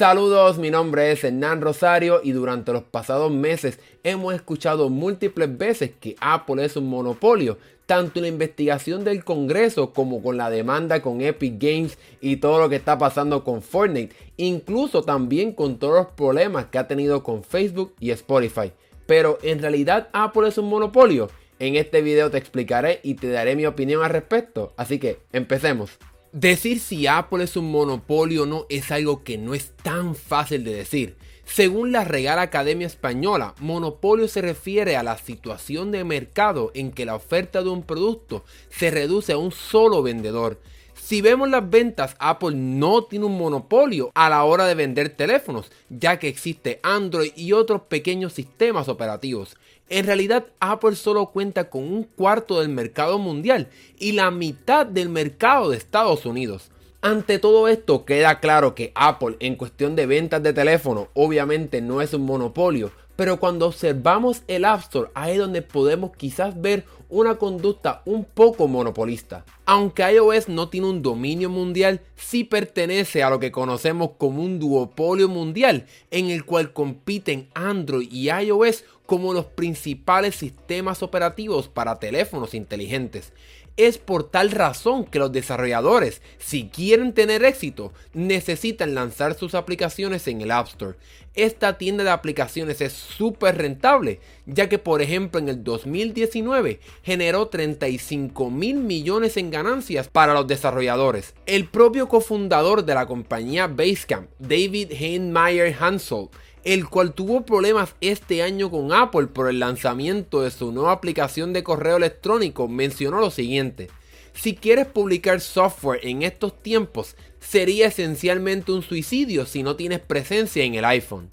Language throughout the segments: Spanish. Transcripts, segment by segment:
Saludos, mi nombre es Hernán Rosario y durante los pasados meses hemos escuchado múltiples veces que Apple es un monopolio, tanto en la investigación del Congreso como con la demanda con Epic Games y todo lo que está pasando con Fortnite, incluso también con todos los problemas que ha tenido con Facebook y Spotify. Pero en realidad Apple es un monopolio. En este video te explicaré y te daré mi opinión al respecto, así que empecemos. Decir si Apple es un monopolio o no es algo que no es tan fácil de decir. Según la Real Academia Española, monopolio se refiere a la situación de mercado en que la oferta de un producto se reduce a un solo vendedor. Si vemos las ventas, Apple no tiene un monopolio a la hora de vender teléfonos, ya que existe Android y otros pequeños sistemas operativos. En realidad, Apple solo cuenta con un cuarto del mercado mundial y la mitad del mercado de Estados Unidos. Ante todo esto queda claro que Apple en cuestión de ventas de teléfono obviamente no es un monopolio, pero cuando observamos el App Store ahí es donde podemos quizás ver una conducta un poco monopolista. Aunque iOS no tiene un dominio mundial, sí pertenece a lo que conocemos como un duopolio mundial, en el cual compiten Android y iOS como los principales sistemas operativos para teléfonos inteligentes. Es por tal razón que los desarrolladores, si quieren tener éxito, necesitan lanzar sus aplicaciones en el App Store. Esta tienda de aplicaciones es súper rentable, ya que por ejemplo en el 2019 generó 35 mil millones en ganancias para los desarrolladores. El propio cofundador de la compañía Basecamp, David Heinemeier Hansel, el cual tuvo problemas este año con Apple por el lanzamiento de su nueva aplicación de correo electrónico, mencionó lo siguiente. Si quieres publicar software en estos tiempos, sería esencialmente un suicidio si no tienes presencia en el iPhone.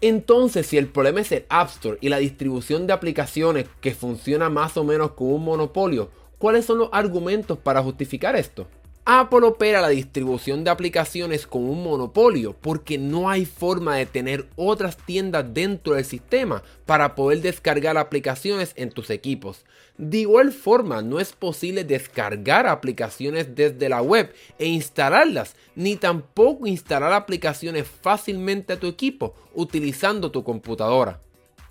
Entonces, si el problema es el App Store y la distribución de aplicaciones que funciona más o menos como un monopolio, ¿cuáles son los argumentos para justificar esto? Apple opera la distribución de aplicaciones con un monopolio porque no hay forma de tener otras tiendas dentro del sistema para poder descargar aplicaciones en tus equipos. De igual forma, no es posible descargar aplicaciones desde la web e instalarlas, ni tampoco instalar aplicaciones fácilmente a tu equipo utilizando tu computadora.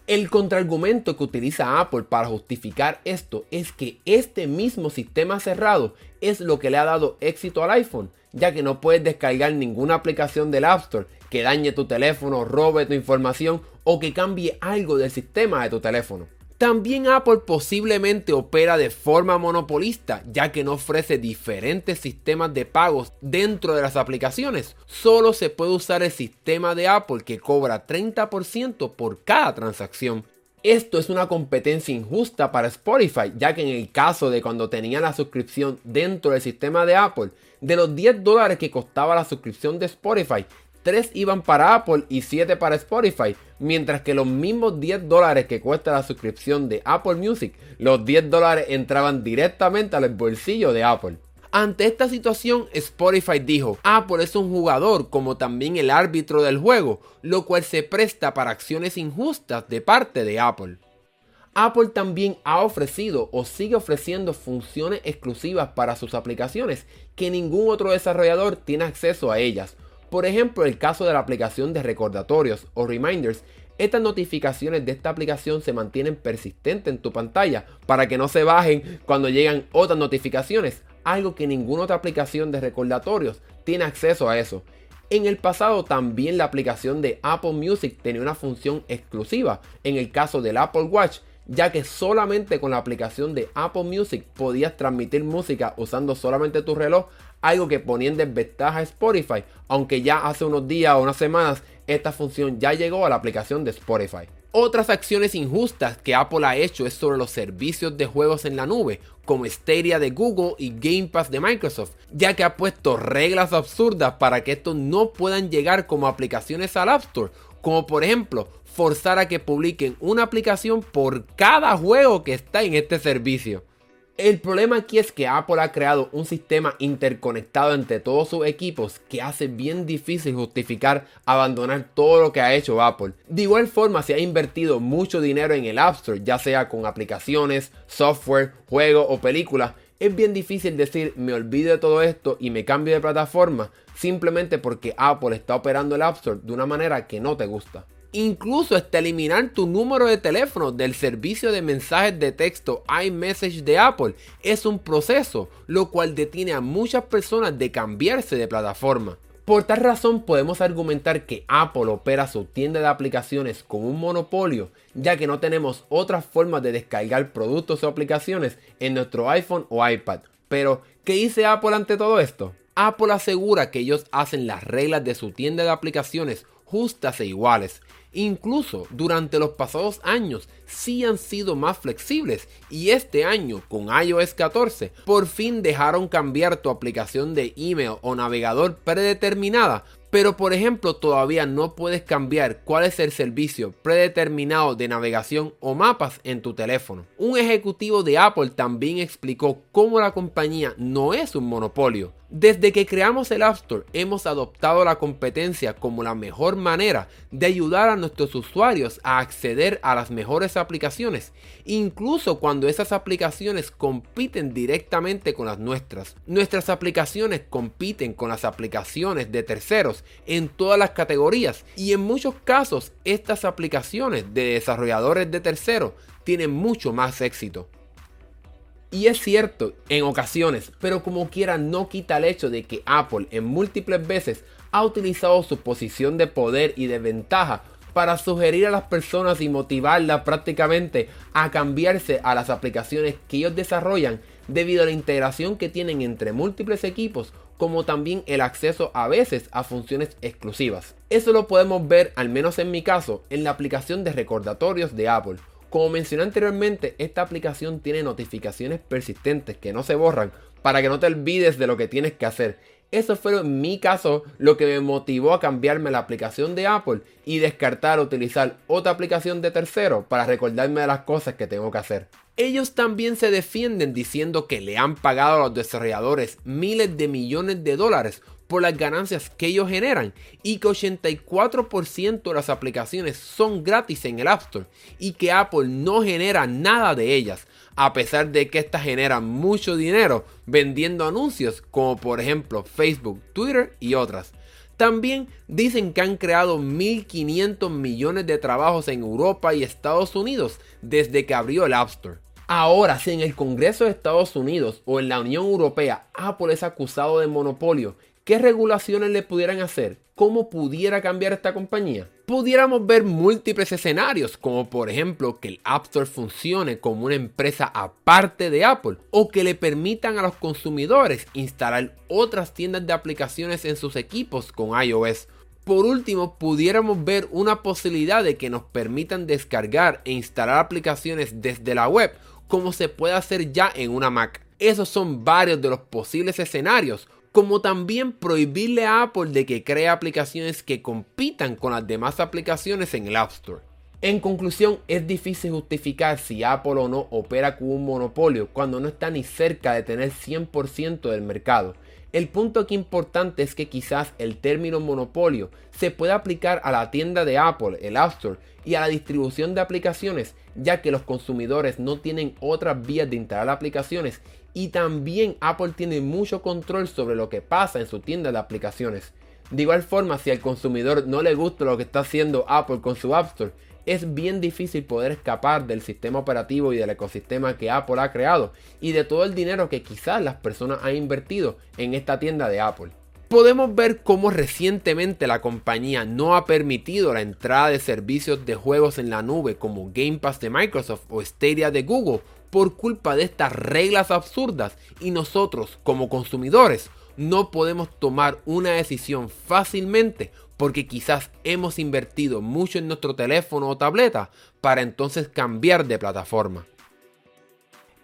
El contraargumento que utiliza Apple para justificar esto es que este mismo sistema cerrado es lo que le ha dado éxito al iPhone, ya que no puedes descargar ninguna aplicación del App Store que dañe tu teléfono, robe tu información o que cambie algo del sistema de tu teléfono. También Apple posiblemente opera de forma monopolista, ya que no ofrece diferentes sistemas de pagos dentro de las aplicaciones. Solo se puede usar el sistema de Apple que cobra 30% por cada transacción. Esto es una competencia injusta para Spotify, ya que en el caso de cuando tenía la suscripción dentro del sistema de Apple, de los 10 dólares que costaba la suscripción de Spotify, 3 iban para Apple y 7 para Spotify, mientras que los mismos 10 dólares que cuesta la suscripción de Apple Music, los 10 dólares entraban directamente al bolsillo de Apple. Ante esta situación, Spotify dijo, Apple es un jugador como también el árbitro del juego, lo cual se presta para acciones injustas de parte de Apple. Apple también ha ofrecido o sigue ofreciendo funciones exclusivas para sus aplicaciones que ningún otro desarrollador tiene acceso a ellas, por ejemplo, el caso de la aplicación de recordatorios o reminders, estas notificaciones de esta aplicación se mantienen persistentes en tu pantalla para que no se bajen cuando llegan otras notificaciones, algo que ninguna otra aplicación de recordatorios tiene acceso a eso. En el pasado también la aplicación de Apple Music tenía una función exclusiva en el caso del Apple Watch, ya que solamente con la aplicación de Apple Music podías transmitir música usando solamente tu reloj algo que ponía en desventaja a Spotify, aunque ya hace unos días o unas semanas esta función ya llegó a la aplicación de Spotify. Otras acciones injustas que Apple ha hecho es sobre los servicios de juegos en la nube, como Stadia de Google y Game Pass de Microsoft, ya que ha puesto reglas absurdas para que estos no puedan llegar como aplicaciones al App Store, como por ejemplo forzar a que publiquen una aplicación por cada juego que está en este servicio. El problema aquí es que Apple ha creado un sistema interconectado entre todos sus equipos que hace bien difícil justificar abandonar todo lo que ha hecho Apple. De igual forma se ha invertido mucho dinero en el App Store, ya sea con aplicaciones, software, juegos o películas, es bien difícil decir me olvido de todo esto y me cambio de plataforma simplemente porque Apple está operando el App Store de una manera que no te gusta. Incluso hasta eliminar tu número de teléfono del servicio de mensajes de texto iMessage de Apple es un proceso, lo cual detiene a muchas personas de cambiarse de plataforma. Por tal razón podemos argumentar que Apple opera su tienda de aplicaciones como un monopolio, ya que no tenemos otras formas de descargar productos o aplicaciones en nuestro iPhone o iPad. Pero, ¿qué dice Apple ante todo esto? Apple asegura que ellos hacen las reglas de su tienda de aplicaciones justas e iguales, Incluso durante los pasados años sí han sido más flexibles y este año con iOS 14 por fin dejaron cambiar tu aplicación de email o navegador predeterminada pero por ejemplo todavía no puedes cambiar cuál es el servicio predeterminado de navegación o mapas en tu teléfono. Un ejecutivo de Apple también explicó cómo la compañía no es un monopolio. Desde que creamos el App Store hemos adoptado la competencia como la mejor manera de ayudar a nuestros usuarios a acceder a las mejores aplicaciones, incluso cuando esas aplicaciones compiten directamente con las nuestras. Nuestras aplicaciones compiten con las aplicaciones de terceros en todas las categorías y en muchos casos estas aplicaciones de desarrolladores de terceros tienen mucho más éxito. Y es cierto, en ocasiones, pero como quiera no quita el hecho de que Apple en múltiples veces ha utilizado su posición de poder y de ventaja para sugerir a las personas y motivarlas prácticamente a cambiarse a las aplicaciones que ellos desarrollan debido a la integración que tienen entre múltiples equipos como también el acceso a veces a funciones exclusivas. Eso lo podemos ver, al menos en mi caso, en la aplicación de recordatorios de Apple. Como mencioné anteriormente, esta aplicación tiene notificaciones persistentes que no se borran para que no te olvides de lo que tienes que hacer. Eso fue en mi caso lo que me motivó a cambiarme la aplicación de Apple y descartar utilizar otra aplicación de tercero para recordarme de las cosas que tengo que hacer. Ellos también se defienden diciendo que le han pagado a los desarrolladores miles de millones de dólares por las ganancias que ellos generan y que 84% de las aplicaciones son gratis en el App Store y que Apple no genera nada de ellas, a pesar de que éstas generan mucho dinero vendiendo anuncios como por ejemplo Facebook, Twitter y otras. También dicen que han creado 1.500 millones de trabajos en Europa y Estados Unidos desde que abrió el App Store. Ahora, si en el Congreso de Estados Unidos o en la Unión Europea Apple es acusado de monopolio, ¿qué regulaciones le pudieran hacer? ¿Cómo pudiera cambiar esta compañía? Pudiéramos ver múltiples escenarios, como por ejemplo que el App Store funcione como una empresa aparte de Apple, o que le permitan a los consumidores instalar otras tiendas de aplicaciones en sus equipos con iOS por último, pudiéramos ver una posibilidad de que nos permitan descargar e instalar aplicaciones desde la web como se puede hacer ya en una Mac. Esos son varios de los posibles escenarios, como también prohibirle a Apple de que cree aplicaciones que compitan con las demás aplicaciones en el App Store. En conclusión, es difícil justificar si Apple o no opera con un monopolio cuando no está ni cerca de tener 100% del mercado. El punto aquí importante es que quizás el término monopolio se pueda aplicar a la tienda de Apple, el App Store, y a la distribución de aplicaciones, ya que los consumidores no tienen otras vías de instalar aplicaciones y también Apple tiene mucho control sobre lo que pasa en su tienda de aplicaciones. De igual forma, si al consumidor no le gusta lo que está haciendo Apple con su App Store, es bien difícil poder escapar del sistema operativo y del ecosistema que Apple ha creado y de todo el dinero que quizás las personas han invertido en esta tienda de Apple. Podemos ver cómo recientemente la compañía no ha permitido la entrada de servicios de juegos en la nube como Game Pass de Microsoft o Stadia de Google por culpa de estas reglas absurdas y nosotros como consumidores no podemos tomar una decisión fácilmente porque quizás hemos invertido mucho en nuestro teléfono o tableta para entonces cambiar de plataforma.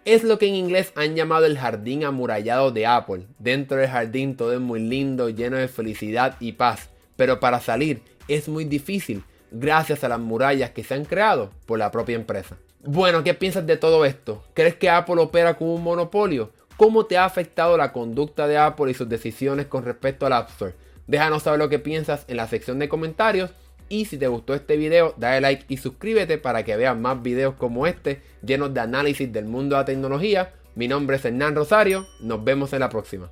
Es lo que en inglés han llamado el jardín amurallado de Apple. Dentro del jardín todo es muy lindo, lleno de felicidad y paz, pero para salir es muy difícil gracias a las murallas que se han creado por la propia empresa. Bueno, ¿qué piensas de todo esto? ¿Crees que Apple opera como un monopolio? ¿Cómo te ha afectado la conducta de Apple y sus decisiones con respecto al App Store? Déjanos saber lo que piensas en la sección de comentarios. Y si te gustó este video, dale like y suscríbete para que veas más videos como este, llenos de análisis del mundo de la tecnología, Mi nombre es Hernán Rosario, nos vemos en la próxima.